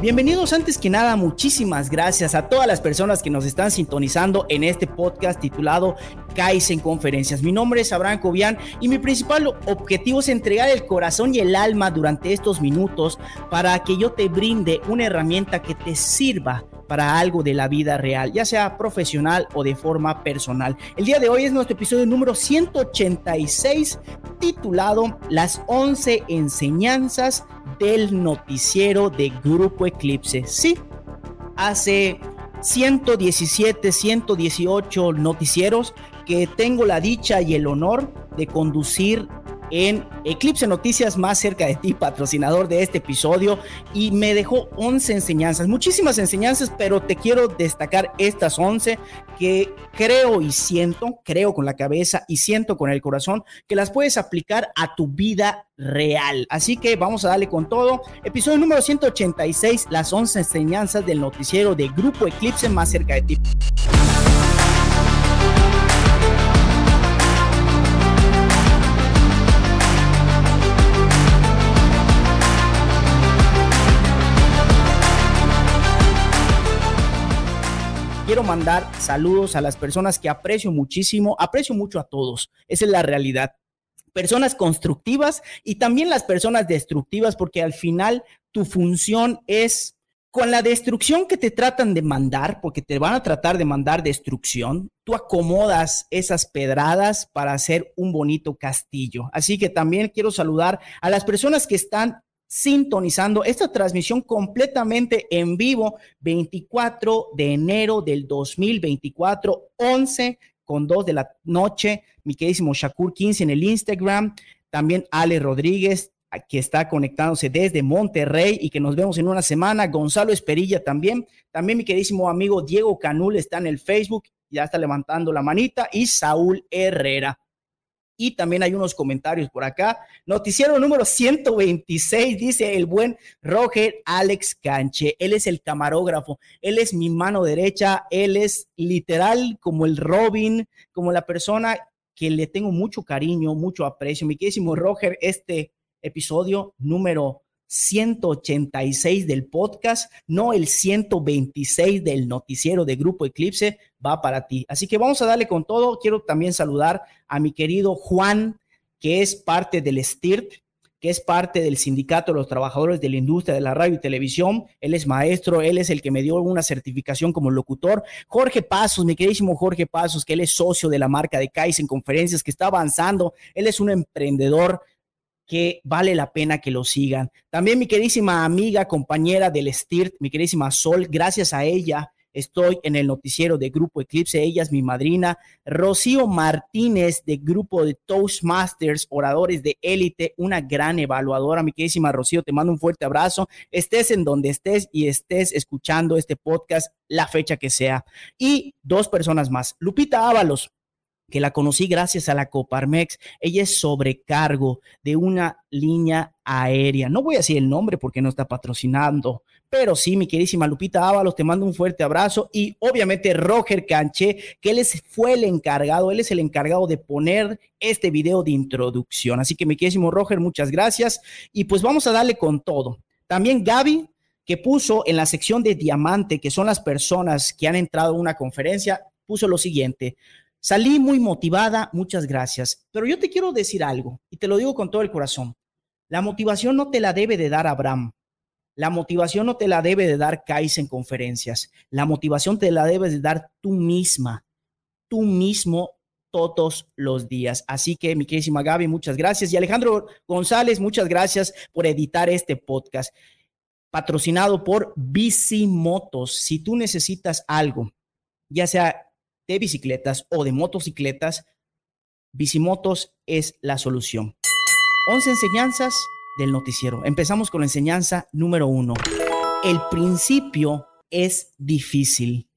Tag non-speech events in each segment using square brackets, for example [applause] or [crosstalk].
Bienvenidos antes que nada, muchísimas gracias a todas las personas que nos están sintonizando en este podcast titulado Kaizen Conferencias. Mi nombre es Abraham Cobian y mi principal objetivo es entregar el corazón y el alma durante estos minutos para que yo te brinde una herramienta que te sirva para algo de la vida real, ya sea profesional o de forma personal. El día de hoy es nuestro episodio número 186 titulado Las 11 enseñanzas del noticiero de Grupo Eclipse. Sí, hace 117, 118 noticieros que tengo la dicha y el honor de conducir en Eclipse Noticias más cerca de ti, patrocinador de este episodio, y me dejó 11 enseñanzas, muchísimas enseñanzas, pero te quiero destacar estas 11 que creo y siento, creo con la cabeza y siento con el corazón que las puedes aplicar a tu vida real. Así que vamos a darle con todo. Episodio número 186, las 11 enseñanzas del noticiero de Grupo Eclipse más cerca de ti. Mandar saludos a las personas que aprecio muchísimo, aprecio mucho a todos, esa es la realidad. Personas constructivas y también las personas destructivas, porque al final tu función es con la destrucción que te tratan de mandar, porque te van a tratar de mandar destrucción, tú acomodas esas pedradas para hacer un bonito castillo. Así que también quiero saludar a las personas que están sintonizando esta transmisión completamente en vivo 24 de enero del 2024, 11 con 2 de la noche. Mi queridísimo Shakur 15 en el Instagram. También Ale Rodríguez, que está conectándose desde Monterrey y que nos vemos en una semana. Gonzalo Esperilla también. También mi queridísimo amigo Diego Canul está en el Facebook, ya está levantando la manita. Y Saúl Herrera y también hay unos comentarios por acá. Noticiero número 126, dice el buen Roger Alex Canche. Él es el camarógrafo, él es mi mano derecha, él es literal como el Robin, como la persona que le tengo mucho cariño, mucho aprecio. Mi queridísimo Roger, este episodio número 186 del podcast, no el 126 del noticiero de Grupo Eclipse, va para ti. Así que vamos a darle con todo. Quiero también saludar a mi querido Juan, que es parte del STIRT, que es parte del Sindicato de los Trabajadores de la Industria de la Radio y Televisión. Él es maestro, él es el que me dio una certificación como locutor. Jorge Pasos, mi queridísimo Jorge Pasos, que él es socio de la marca de en Conferencias, que está avanzando. Él es un emprendedor que vale la pena que lo sigan. También mi queridísima amiga, compañera del STIRT, mi queridísima Sol, gracias a ella estoy en el noticiero de Grupo Eclipse, ella es mi madrina. Rocío Martínez de Grupo de Toastmasters, oradores de élite, una gran evaluadora. Mi queridísima Rocío, te mando un fuerte abrazo. Estés en donde estés y estés escuchando este podcast, la fecha que sea. Y dos personas más. Lupita Ábalos, que la conocí gracias a la Coparmex. Ella es sobrecargo de una línea aérea. No voy a decir el nombre porque no está patrocinando, pero sí, mi queridísima Lupita Ábalos, te mando un fuerte abrazo y obviamente Roger Canché, que él fue el encargado, él es el encargado de poner este video de introducción. Así que mi queridísimo Roger, muchas gracias y pues vamos a darle con todo. También Gaby, que puso en la sección de diamante, que son las personas que han entrado a una conferencia, puso lo siguiente. Salí muy motivada, muchas gracias. Pero yo te quiero decir algo y te lo digo con todo el corazón. La motivación no te la debe de dar Abraham. La motivación no te la debe de dar Kais en conferencias. La motivación te la debes de dar tú misma, tú mismo todos los días. Así que, mi queridísima Gaby, muchas gracias. Y Alejandro González, muchas gracias por editar este podcast. Patrocinado por Bicimotos. Si tú necesitas algo, ya sea de bicicletas o de motocicletas, Bicimotos es la solución. 11 enseñanzas del noticiero. Empezamos con la enseñanza número uno. El principio es difícil.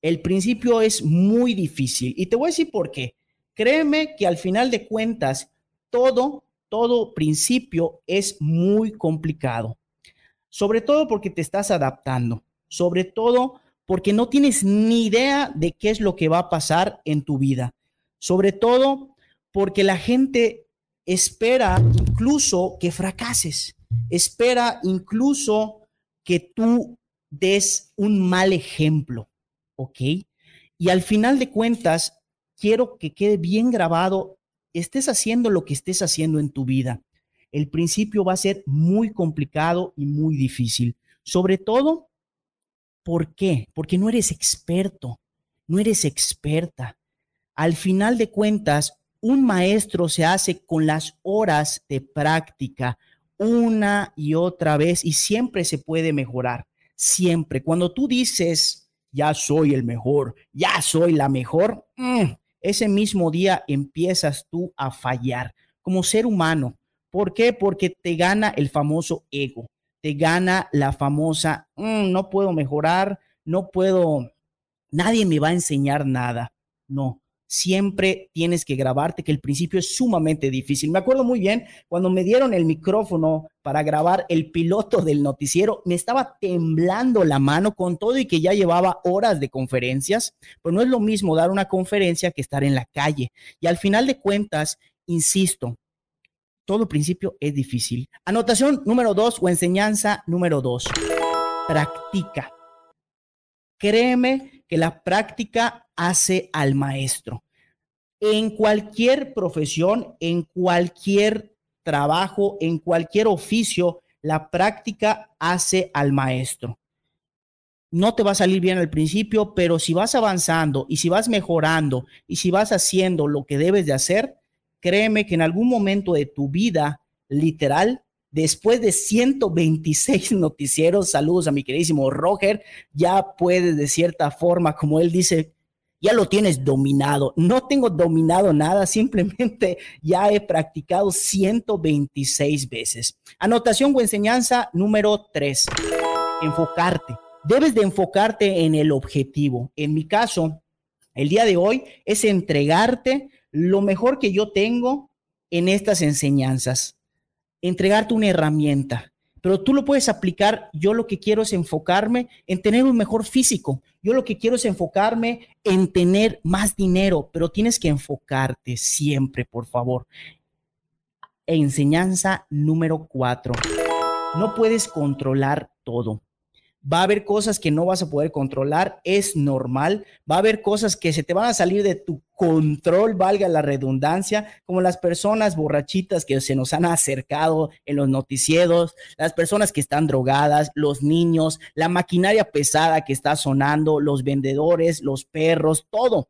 El principio es muy difícil. Y te voy a decir por qué. Créeme que al final de cuentas, todo, todo principio es muy complicado. Sobre todo porque te estás adaptando. Sobre todo porque no tienes ni idea de qué es lo que va a pasar en tu vida. Sobre todo porque la gente espera incluso que fracases, espera incluso que tú des un mal ejemplo, ¿ok? Y al final de cuentas, quiero que quede bien grabado, estés haciendo lo que estés haciendo en tu vida. El principio va a ser muy complicado y muy difícil. Sobre todo, ¿por qué? Porque no eres experto, no eres experta. Al final de cuentas, un maestro se hace con las horas de práctica una y otra vez y siempre se puede mejorar. Siempre. Cuando tú dices, ya soy el mejor, ya soy la mejor, mm, ese mismo día empiezas tú a fallar como ser humano. ¿Por qué? Porque te gana el famoso ego, te gana la famosa, mm, no puedo mejorar, no puedo, nadie me va a enseñar nada. No, siempre tienes que grabarte, que el principio es sumamente difícil. Me acuerdo muy bien cuando me dieron el micrófono para grabar el piloto del noticiero, me estaba temblando la mano con todo y que ya llevaba horas de conferencias, pero no es lo mismo dar una conferencia que estar en la calle. Y al final de cuentas, insisto, todo principio es difícil. Anotación número dos o enseñanza número dos. Practica. Créeme que la práctica hace al maestro. En cualquier profesión, en cualquier trabajo, en cualquier oficio, la práctica hace al maestro. No te va a salir bien al principio, pero si vas avanzando y si vas mejorando y si vas haciendo lo que debes de hacer, créeme que en algún momento de tu vida, literal, después de 126 [laughs] noticieros, saludos a mi queridísimo Roger, ya puedes de cierta forma, como él dice, ya lo tienes dominado. No tengo dominado nada, simplemente ya he practicado 126 veces. Anotación o enseñanza número 3. Enfocarte. Debes de enfocarte en el objetivo. En mi caso, el día de hoy es entregarte lo mejor que yo tengo en estas enseñanzas. Entregarte una herramienta pero tú lo puedes aplicar. Yo lo que quiero es enfocarme en tener un mejor físico. Yo lo que quiero es enfocarme en tener más dinero, pero tienes que enfocarte siempre, por favor. Enseñanza número cuatro. No puedes controlar todo. Va a haber cosas que no vas a poder controlar, es normal. Va a haber cosas que se te van a salir de tu control, valga la redundancia, como las personas borrachitas que se nos han acercado en los noticieros, las personas que están drogadas, los niños, la maquinaria pesada que está sonando, los vendedores, los perros, todo.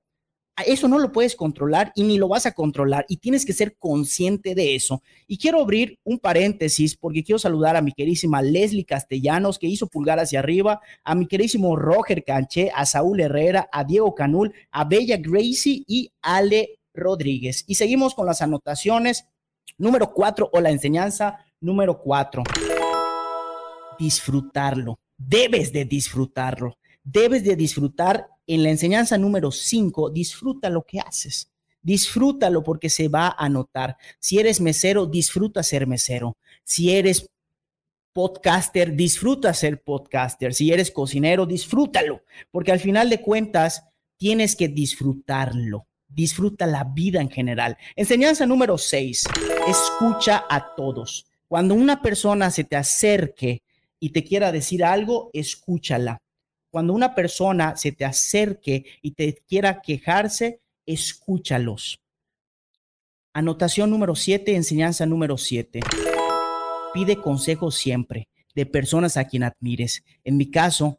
Eso no lo puedes controlar y ni lo vas a controlar y tienes que ser consciente de eso. Y quiero abrir un paréntesis porque quiero saludar a mi querísima Leslie Castellanos que hizo pulgar hacia arriba, a mi querísimo Roger Canché, a Saúl Herrera, a Diego Canul, a Bella Gracie y Ale Rodríguez. Y seguimos con las anotaciones. Número cuatro o la enseñanza número cuatro. Disfrutarlo. Debes de disfrutarlo. Debes de disfrutar en la enseñanza número 5, disfruta lo que haces. Disfrútalo porque se va a notar. Si eres mesero, disfruta ser mesero. Si eres podcaster, disfruta ser podcaster. Si eres cocinero, disfrútalo, porque al final de cuentas tienes que disfrutarlo. Disfruta la vida en general. Enseñanza número 6, escucha a todos. Cuando una persona se te acerque y te quiera decir algo, escúchala. Cuando una persona se te acerque y te quiera quejarse, escúchalos. Anotación número siete, enseñanza número siete. Pide consejos siempre de personas a quien admires. En mi caso,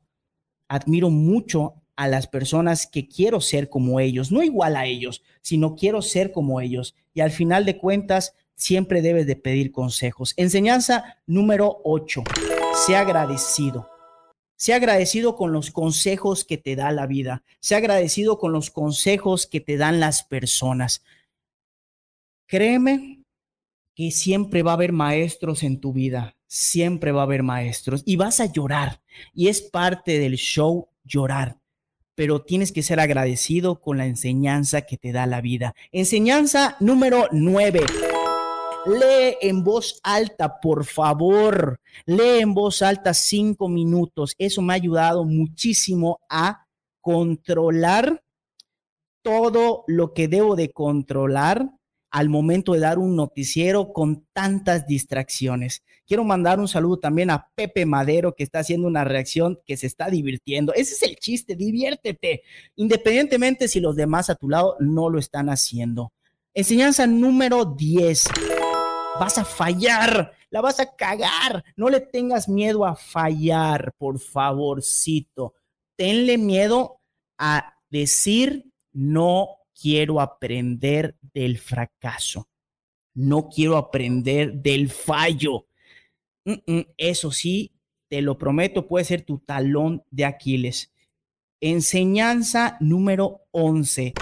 admiro mucho a las personas que quiero ser como ellos, no igual a ellos, sino quiero ser como ellos. Y al final de cuentas, siempre debes de pedir consejos. Enseñanza número ocho. Sea agradecido. Sea agradecido con los consejos que te da la vida. Sea agradecido con los consejos que te dan las personas. Créeme que siempre va a haber maestros en tu vida. Siempre va a haber maestros y vas a llorar. Y es parte del show llorar. Pero tienes que ser agradecido con la enseñanza que te da la vida. Enseñanza número nueve. Lee en voz alta, por favor. Lee en voz alta cinco minutos. Eso me ha ayudado muchísimo a controlar todo lo que debo de controlar al momento de dar un noticiero con tantas distracciones. Quiero mandar un saludo también a Pepe Madero, que está haciendo una reacción que se está divirtiendo. Ese es el chiste, diviértete, independientemente si los demás a tu lado no lo están haciendo. Enseñanza número 10. Vas a fallar, la vas a cagar. No le tengas miedo a fallar, por favorcito. Tenle miedo a decir no quiero aprender del fracaso. No quiero aprender del fallo. eso sí, te lo prometo, puede ser tu talón de Aquiles. Enseñanza número 11.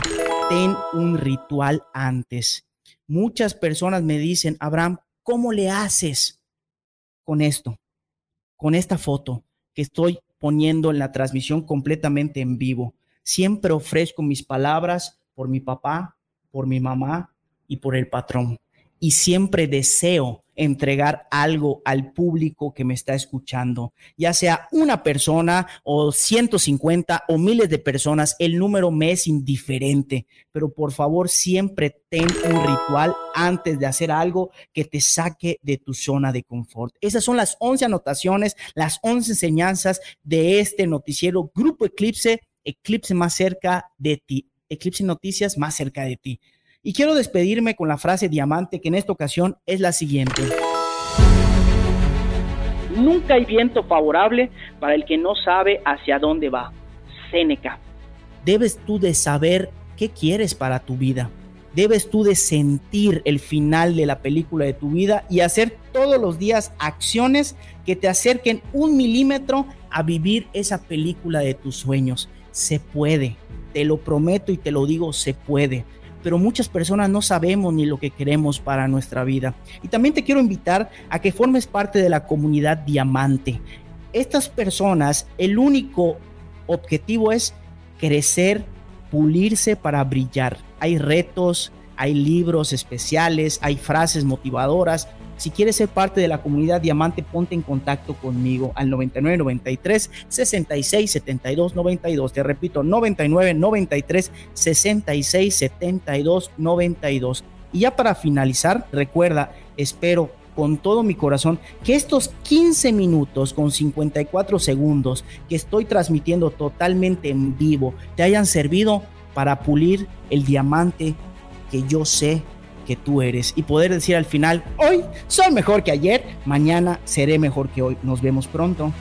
Ten un ritual antes. Muchas personas me dicen, Abraham, ¿cómo le haces con esto? Con esta foto que estoy poniendo en la transmisión completamente en vivo. Siempre ofrezco mis palabras por mi papá, por mi mamá y por el patrón. Y siempre deseo entregar algo al público que me está escuchando, ya sea una persona o 150 o miles de personas, el número me es indiferente, pero por favor siempre ten un ritual antes de hacer algo que te saque de tu zona de confort. Esas son las 11 anotaciones, las 11 enseñanzas de este noticiero Grupo Eclipse, Eclipse más cerca de ti. Eclipse Noticias más cerca de ti. Y quiero despedirme con la frase diamante que en esta ocasión es la siguiente. Nunca hay viento favorable para el que no sabe hacia dónde va. Séneca. Debes tú de saber qué quieres para tu vida. Debes tú de sentir el final de la película de tu vida y hacer todos los días acciones que te acerquen un milímetro a vivir esa película de tus sueños. Se puede, te lo prometo y te lo digo, se puede. Pero muchas personas no sabemos ni lo que queremos para nuestra vida. Y también te quiero invitar a que formes parte de la comunidad Diamante. Estas personas, el único objetivo es crecer, pulirse para brillar. Hay retos, hay libros especiales, hay frases motivadoras, si quieres ser parte de la comunidad Diamante, ponte en contacto conmigo al 99 93 66 72 92. Te repito, 99 93 66 72 92. Y ya para finalizar, recuerda, espero con todo mi corazón que estos 15 minutos con 54 segundos que estoy transmitiendo totalmente en vivo te hayan servido para pulir el diamante que yo sé que tú eres y poder decir al final, hoy soy mejor que ayer, mañana seré mejor que hoy. Nos vemos pronto.